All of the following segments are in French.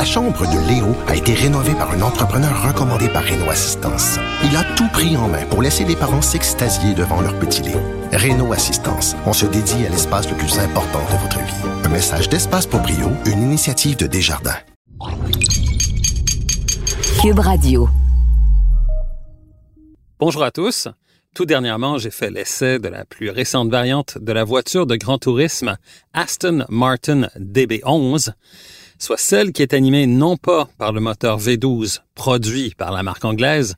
La chambre de Léo a été rénovée par un entrepreneur recommandé par Renault Assistance. Il a tout pris en main pour laisser les parents s'extasier devant leur petit Léo. Renault Assistance, on se dédie à l'espace le plus important de votre vie. Un message d'Espace pour Brio, une initiative de Desjardins. Cube Radio. Bonjour à tous. Tout dernièrement, j'ai fait l'essai de la plus récente variante de la voiture de grand tourisme Aston Martin DB11, soit celle qui est animée non pas par le moteur V12 produit par la marque anglaise,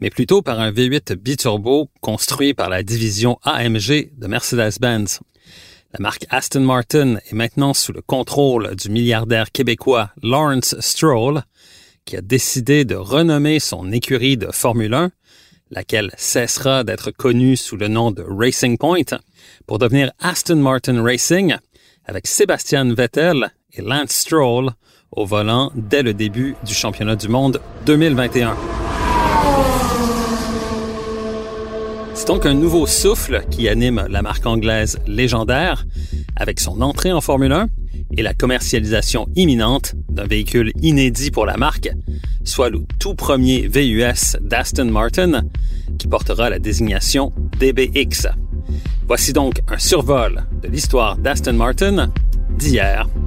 mais plutôt par un V8 biturbo construit par la division AMG de Mercedes-Benz. La marque Aston Martin est maintenant sous le contrôle du milliardaire québécois Lawrence Stroll, qui a décidé de renommer son écurie de Formule 1 laquelle cessera d'être connue sous le nom de Racing Point, pour devenir Aston Martin Racing, avec Sébastien Vettel et Lance Stroll au volant dès le début du championnat du monde 2021. C'est donc un nouveau souffle qui anime la marque anglaise légendaire avec son entrée en Formule 1 et la commercialisation imminente d'un véhicule inédit pour la marque, soit le tout premier VUS d'Aston Martin, qui portera la désignation DBX. Voici donc un survol de l'histoire d'Aston Martin d'hier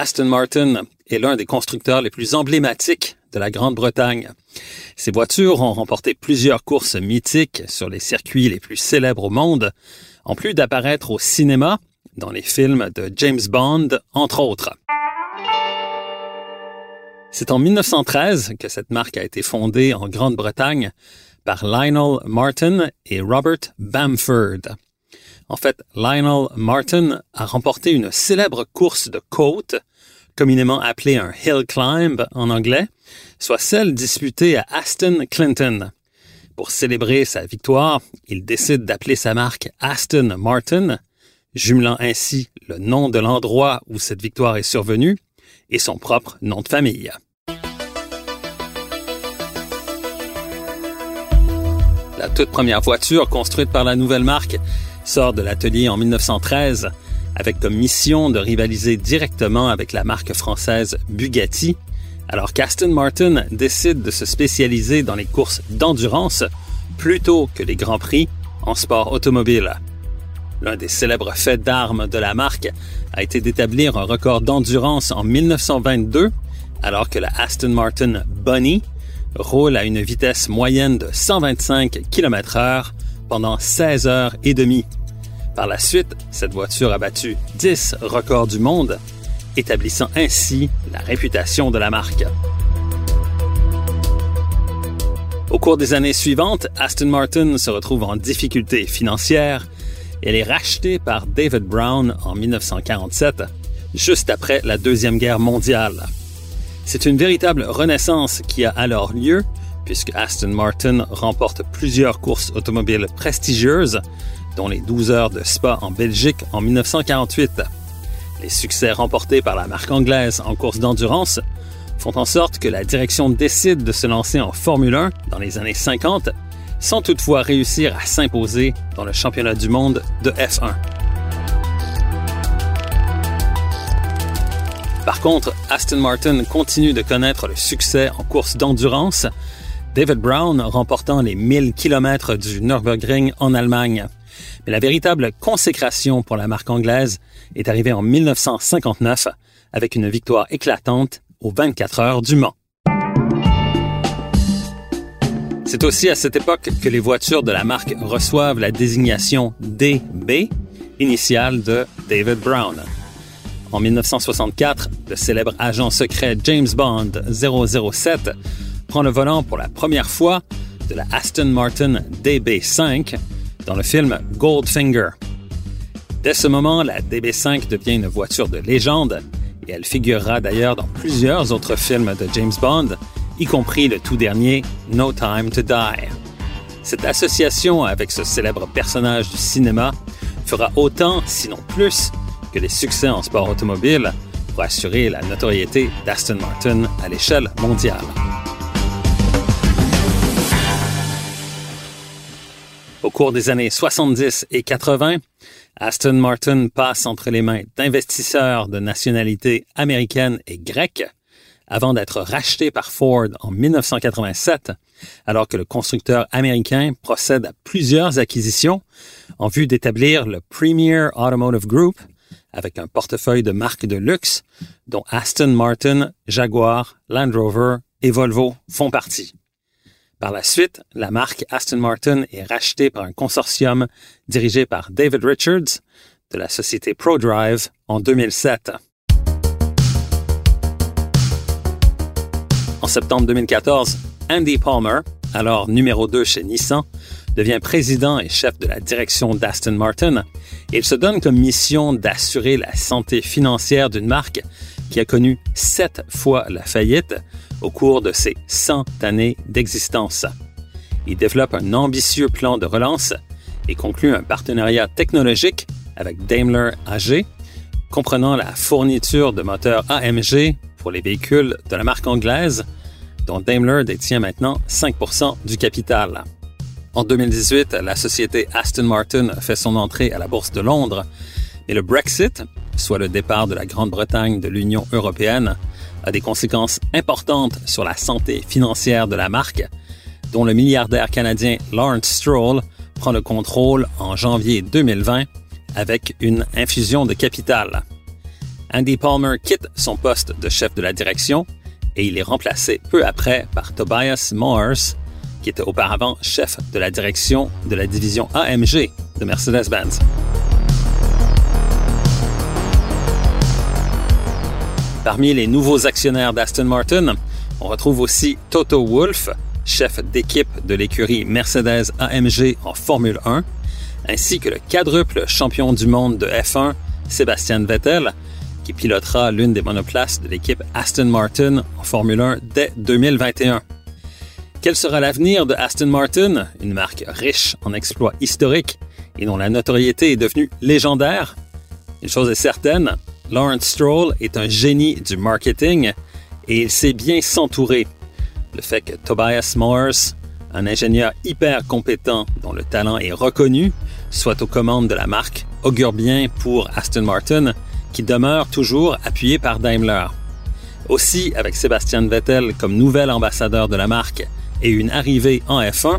Aston Martin est l'un des constructeurs les plus emblématiques de la Grande-Bretagne. Ces voitures ont remporté plusieurs courses mythiques sur les circuits les plus célèbres au monde, en plus d'apparaître au cinéma dans les films de James Bond, entre autres. C'est en 1913 que cette marque a été fondée en Grande-Bretagne par Lionel Martin et Robert Bamford. En fait, Lionel Martin a remporté une célèbre course de côte, communément appelée un hill climb en anglais, soit celle disputée à Aston Clinton. Pour célébrer sa victoire, il décide d'appeler sa marque Aston Martin, jumelant ainsi le nom de l'endroit où cette victoire est survenue et son propre nom de famille. La toute première voiture construite par la nouvelle marque sort de l'atelier en 1913 avec comme mission de rivaliser directement avec la marque française Bugatti alors qu'Aston Martin décide de se spécialiser dans les courses d'endurance plutôt que les grands prix en sport automobile. L'un des célèbres faits d'armes de la marque a été d'établir un record d'endurance en 1922 alors que la Aston Martin Bunny roule à une vitesse moyenne de 125 km h pendant 16 heures et demie. Par la suite, cette voiture a battu 10 records du monde établissant ainsi la réputation de la marque. Au cours des années suivantes, Aston Martin se retrouve en difficulté financière elle est rachetée par David Brown en 1947, juste après la Deuxième Guerre mondiale. C'est une véritable renaissance qui a alors lieu puisque Aston Martin remporte plusieurs courses automobiles prestigieuses, dont les 12 heures de Spa en Belgique en 1948. Les succès remportés par la marque anglaise en course d'endurance font en sorte que la direction décide de se lancer en Formule 1 dans les années 50, sans toutefois réussir à s'imposer dans le championnat du monde de F1. Par contre, Aston Martin continue de connaître le succès en course d'endurance, David Brown remportant les 1000 km du Nürburgring en Allemagne. Mais la véritable consécration pour la marque anglaise est arrivée en 1959 avec une victoire éclatante aux 24 heures du Mans. C'est aussi à cette époque que les voitures de la marque reçoivent la désignation DB, initiale de David Brown. En 1964, le célèbre agent secret James Bond 007 prend le volant pour la première fois de la Aston Martin DB5 dans le film Goldfinger. Dès ce moment, la DB5 devient une voiture de légende et elle figurera d'ailleurs dans plusieurs autres films de James Bond, y compris le tout dernier No Time to Die. Cette association avec ce célèbre personnage du cinéma fera autant, sinon plus, que les succès en sport automobile pour assurer la notoriété d'Aston Martin à l'échelle mondiale. Au cours des années 70 et 80, Aston Martin passe entre les mains d'investisseurs de nationalité américaine et grecque avant d'être racheté par Ford en 1987, alors que le constructeur américain procède à plusieurs acquisitions en vue d'établir le Premier Automotive Group avec un portefeuille de marques de luxe dont Aston Martin, Jaguar, Land Rover et Volvo font partie. Par la suite, la marque Aston Martin est rachetée par un consortium dirigé par David Richards de la société ProDrive en 2007. En septembre 2014, Andy Palmer, alors numéro 2 chez Nissan, devient président et chef de la direction d'Aston Martin il se donne comme mission d'assurer la santé financière d'une marque qui a connu sept fois la faillite au cours de ses 100 années d'existence. Il développe un ambitieux plan de relance et conclut un partenariat technologique avec Daimler AG, comprenant la fourniture de moteurs AMG pour les véhicules de la marque anglaise dont Daimler détient maintenant 5% du capital. En 2018, la société Aston Martin fait son entrée à la Bourse de Londres, mais le Brexit, soit le départ de la Grande-Bretagne de l'Union européenne, a des conséquences importantes sur la santé financière de la marque, dont le milliardaire canadien Lawrence Stroll prend le contrôle en janvier 2020 avec une infusion de capital. Andy Palmer quitte son poste de chef de la direction et il est remplacé peu après par Tobias Moores, qui était auparavant chef de la direction de la division AMG de Mercedes-Benz. Parmi les nouveaux actionnaires d'Aston Martin, on retrouve aussi Toto Wolff, chef d'équipe de l'écurie Mercedes AMG en Formule 1, ainsi que le quadruple champion du monde de F1, Sébastien Vettel, qui pilotera l'une des monoplaces de l'équipe Aston Martin en Formule 1 dès 2021. Quel sera l'avenir de Aston Martin, une marque riche en exploits historiques et dont la notoriété est devenue légendaire? Une chose est certaine, Lawrence Stroll est un génie du marketing et il sait bien s'entourer. Le fait que Tobias Moores, un ingénieur hyper compétent dont le talent est reconnu, soit aux commandes de la marque, augure bien pour Aston Martin qui demeure toujours appuyé par Daimler. Aussi, avec Sébastien Vettel comme nouvel ambassadeur de la marque et une arrivée en F1,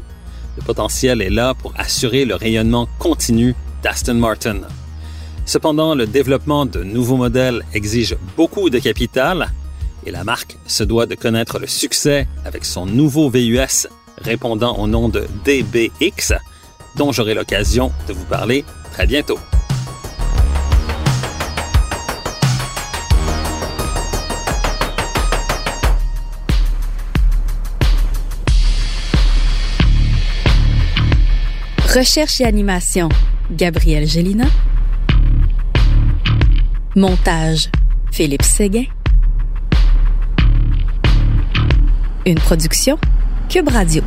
le potentiel est là pour assurer le rayonnement continu d'Aston Martin. Cependant, le développement de nouveaux modèles exige beaucoup de capital et la marque se doit de connaître le succès avec son nouveau VUS répondant au nom de DBX, dont j'aurai l'occasion de vous parler très bientôt. Recherche et animation, Gabriel Gélina. Montage, Philippe Séguin. Une production, Cube Radio.